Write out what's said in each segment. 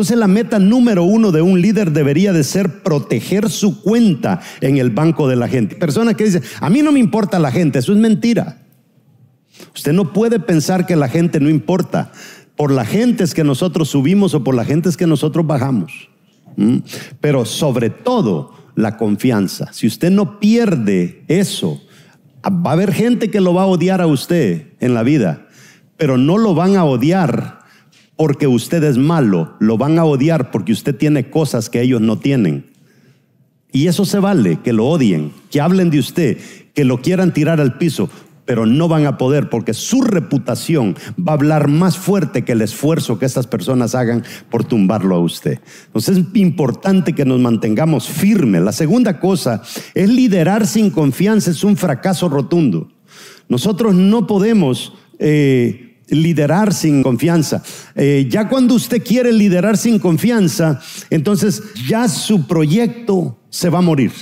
Entonces la meta número uno de un líder debería de ser proteger su cuenta en el banco de la gente. Personas que dicen, a mí no me importa la gente, eso es mentira. Usted no puede pensar que la gente no importa. Por la gente es que nosotros subimos o por la gente es que nosotros bajamos. Pero sobre todo la confianza. Si usted no pierde eso, va a haber gente que lo va a odiar a usted en la vida, pero no lo van a odiar porque usted es malo, lo van a odiar porque usted tiene cosas que ellos no tienen. Y eso se vale, que lo odien, que hablen de usted, que lo quieran tirar al piso, pero no van a poder porque su reputación va a hablar más fuerte que el esfuerzo que estas personas hagan por tumbarlo a usted. Entonces es importante que nos mantengamos firmes. La segunda cosa es liderar sin confianza, es un fracaso rotundo. Nosotros no podemos... Eh, liderar sin confianza. Eh, ya cuando usted quiere liderar sin confianza, entonces ya su proyecto se va a morir.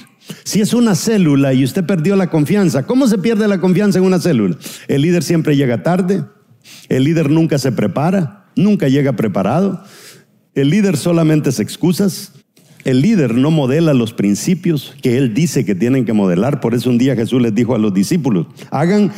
Si es una célula y usted perdió la confianza, ¿cómo se pierde la confianza en una célula? El líder siempre llega tarde, el líder nunca se prepara, nunca llega preparado, el líder solamente se excusas, el líder no modela los principios que él dice que tienen que modelar. Por eso un día Jesús les dijo a los discípulos, hagan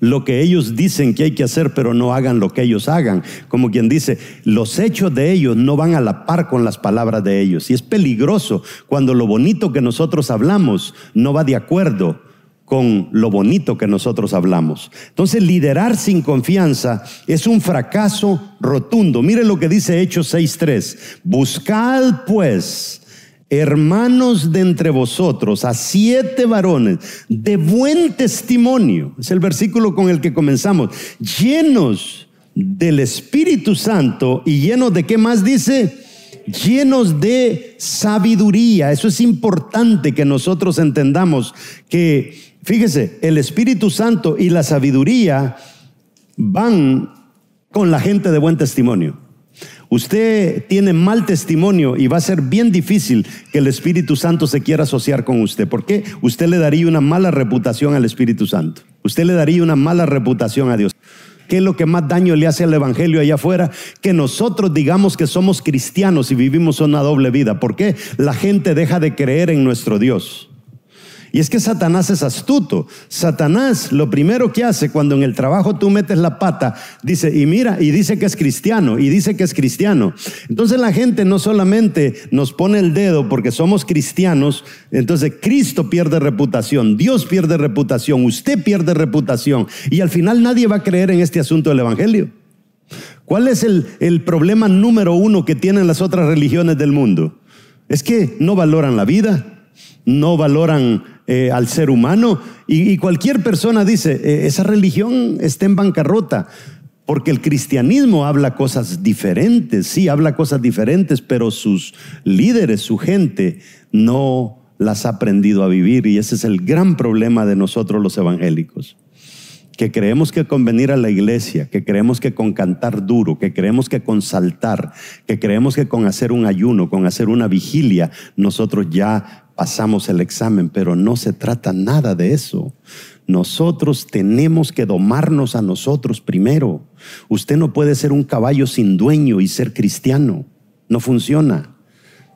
lo que ellos dicen que hay que hacer, pero no hagan lo que ellos hagan. Como quien dice, los hechos de ellos no van a la par con las palabras de ellos. Y es peligroso cuando lo bonito que nosotros hablamos no va de acuerdo con lo bonito que nosotros hablamos. Entonces, liderar sin confianza es un fracaso rotundo. Mire lo que dice Hechos 6.3. Buscad pues hermanos de entre vosotros, a siete varones de buen testimonio, es el versículo con el que comenzamos, llenos del Espíritu Santo y llenos de qué más dice? Llenos de sabiduría. Eso es importante que nosotros entendamos que, fíjese, el Espíritu Santo y la sabiduría van con la gente de buen testimonio. Usted tiene mal testimonio y va a ser bien difícil que el Espíritu Santo se quiera asociar con usted. ¿Por qué? Usted le daría una mala reputación al Espíritu Santo. Usted le daría una mala reputación a Dios. ¿Qué es lo que más daño le hace al Evangelio allá afuera? Que nosotros digamos que somos cristianos y vivimos una doble vida. ¿Por qué? La gente deja de creer en nuestro Dios. Y es que Satanás es astuto. Satanás lo primero que hace cuando en el trabajo tú metes la pata, dice, y mira, y dice que es cristiano, y dice que es cristiano. Entonces la gente no solamente nos pone el dedo porque somos cristianos, entonces Cristo pierde reputación, Dios pierde reputación, usted pierde reputación, y al final nadie va a creer en este asunto del Evangelio. ¿Cuál es el, el problema número uno que tienen las otras religiones del mundo? Es que no valoran la vida, no valoran eh, al ser humano. Y, cualquier persona dice, eh, esa religión está en bancarrota. Porque el cristianismo habla cosas diferentes, sí, habla cosas diferentes, pero sus líderes, su gente, no las ha aprendido a vivir. Y ese es el gran problema de nosotros los evangélicos que creemos que con venir a la iglesia, que creemos que con cantar duro, que creemos que con saltar, que creemos que con hacer un ayuno, con hacer una vigilia, nosotros ya pasamos el examen, pero no se trata nada de eso. Nosotros tenemos que domarnos a nosotros primero. Usted no puede ser un caballo sin dueño y ser cristiano. No funciona.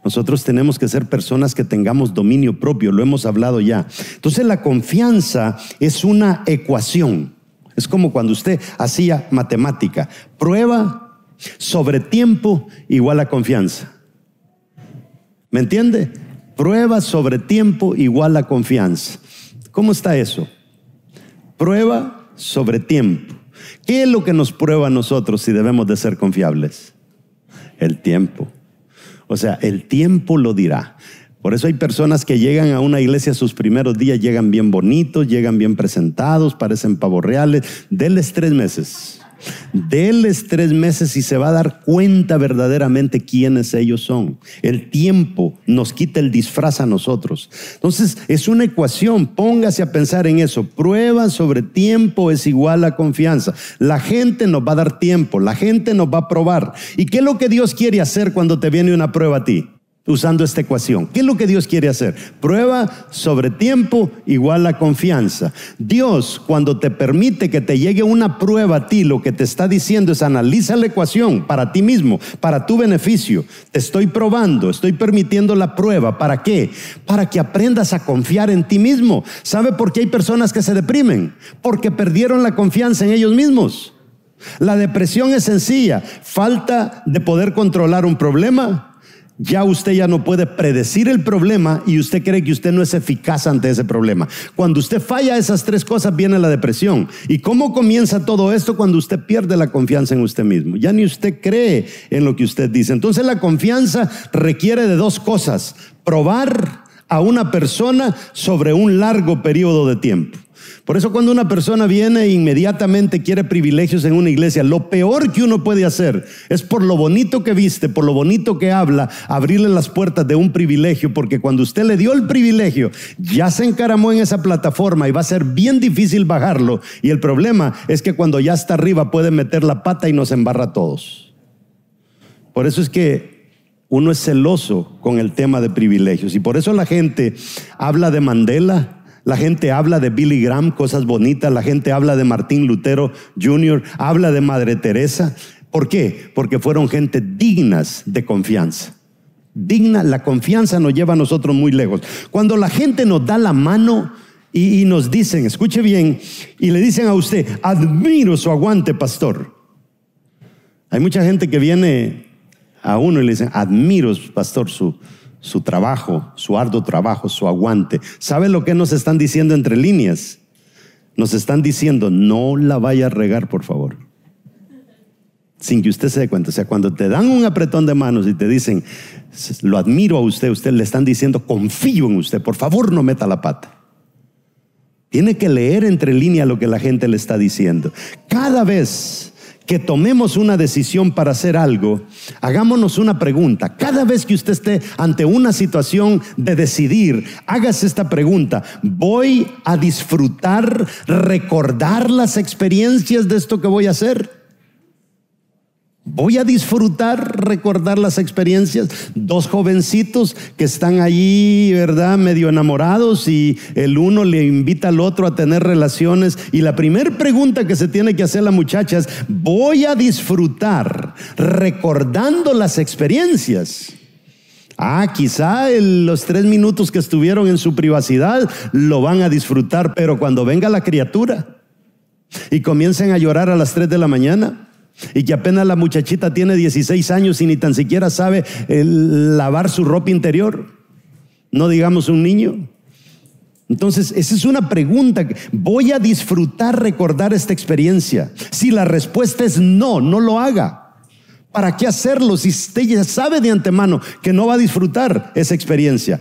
Nosotros tenemos que ser personas que tengamos dominio propio, lo hemos hablado ya. Entonces la confianza es una ecuación. Es como cuando usted hacía matemática. Prueba sobre tiempo igual a confianza. ¿Me entiende? Prueba sobre tiempo igual a confianza. ¿Cómo está eso? Prueba sobre tiempo. ¿Qué es lo que nos prueba a nosotros si debemos de ser confiables? El tiempo. O sea, el tiempo lo dirá. Por eso hay personas que llegan a una iglesia sus primeros días, llegan bien bonitos, llegan bien presentados, parecen pavos reales. Denles tres meses. Deles tres meses y se va a dar cuenta verdaderamente quiénes ellos son. El tiempo nos quita el disfraz a nosotros. Entonces es una ecuación, póngase a pensar en eso. Prueba sobre tiempo es igual a confianza. La gente nos va a dar tiempo, la gente nos va a probar. ¿Y qué es lo que Dios quiere hacer cuando te viene una prueba a ti? Usando esta ecuación. ¿Qué es lo que Dios quiere hacer? Prueba sobre tiempo igual a confianza. Dios, cuando te permite que te llegue una prueba a ti, lo que te está diciendo es analiza la ecuación para ti mismo, para tu beneficio. Te estoy probando, estoy permitiendo la prueba. ¿Para qué? Para que aprendas a confiar en ti mismo. ¿Sabe por qué hay personas que se deprimen? Porque perdieron la confianza en ellos mismos. La depresión es sencilla, falta de poder controlar un problema ya usted ya no puede predecir el problema y usted cree que usted no es eficaz ante ese problema. Cuando usted falla esas tres cosas viene la depresión. ¿Y cómo comienza todo esto cuando usted pierde la confianza en usted mismo? Ya ni usted cree en lo que usted dice. Entonces la confianza requiere de dos cosas. Probar a una persona sobre un largo periodo de tiempo. Por eso cuando una persona viene e inmediatamente quiere privilegios en una iglesia, lo peor que uno puede hacer es por lo bonito que viste, por lo bonito que habla, abrirle las puertas de un privilegio, porque cuando usted le dio el privilegio, ya se encaramó en esa plataforma y va a ser bien difícil bajarlo. Y el problema es que cuando ya está arriba puede meter la pata y nos embarra a todos. Por eso es que uno es celoso con el tema de privilegios y por eso la gente habla de Mandela, la gente habla de Billy Graham, cosas bonitas. La gente habla de Martín Lutero Jr., habla de Madre Teresa. ¿Por qué? Porque fueron gente dignas de confianza. Digna, la confianza nos lleva a nosotros muy lejos. Cuando la gente nos da la mano y, nos dicen, escuche bien, y le dicen a usted, admiro su aguante, pastor. Hay mucha gente que viene a uno y le dicen, admiro, pastor, su, su trabajo, su arduo trabajo, su aguante. ¿Sabe lo que nos están diciendo entre líneas? Nos están diciendo, no la vaya a regar, por favor. Sin que usted se dé cuenta. O sea, cuando te dan un apretón de manos y te dicen, lo admiro a usted, usted le están diciendo, confío en usted, por favor no meta la pata. Tiene que leer entre líneas lo que la gente le está diciendo. Cada vez que tomemos una decisión para hacer algo, hagámonos una pregunta. Cada vez que usted esté ante una situación de decidir, hágase esta pregunta. ¿Voy a disfrutar, recordar las experiencias de esto que voy a hacer? Voy a disfrutar, recordar las experiencias. Dos jovencitos que están allí, ¿verdad? Medio enamorados y el uno le invita al otro a tener relaciones. Y la primera pregunta que se tiene que hacer la muchacha es, voy a disfrutar, recordando las experiencias. Ah, quizá los tres minutos que estuvieron en su privacidad lo van a disfrutar, pero cuando venga la criatura y comiencen a llorar a las tres de la mañana, y que apenas la muchachita tiene 16 años y ni tan siquiera sabe eh, lavar su ropa interior. No digamos un niño. Entonces, esa es una pregunta. ¿Voy a disfrutar recordar esta experiencia? Si la respuesta es no, no lo haga. ¿Para qué hacerlo si usted ya sabe de antemano que no va a disfrutar esa experiencia?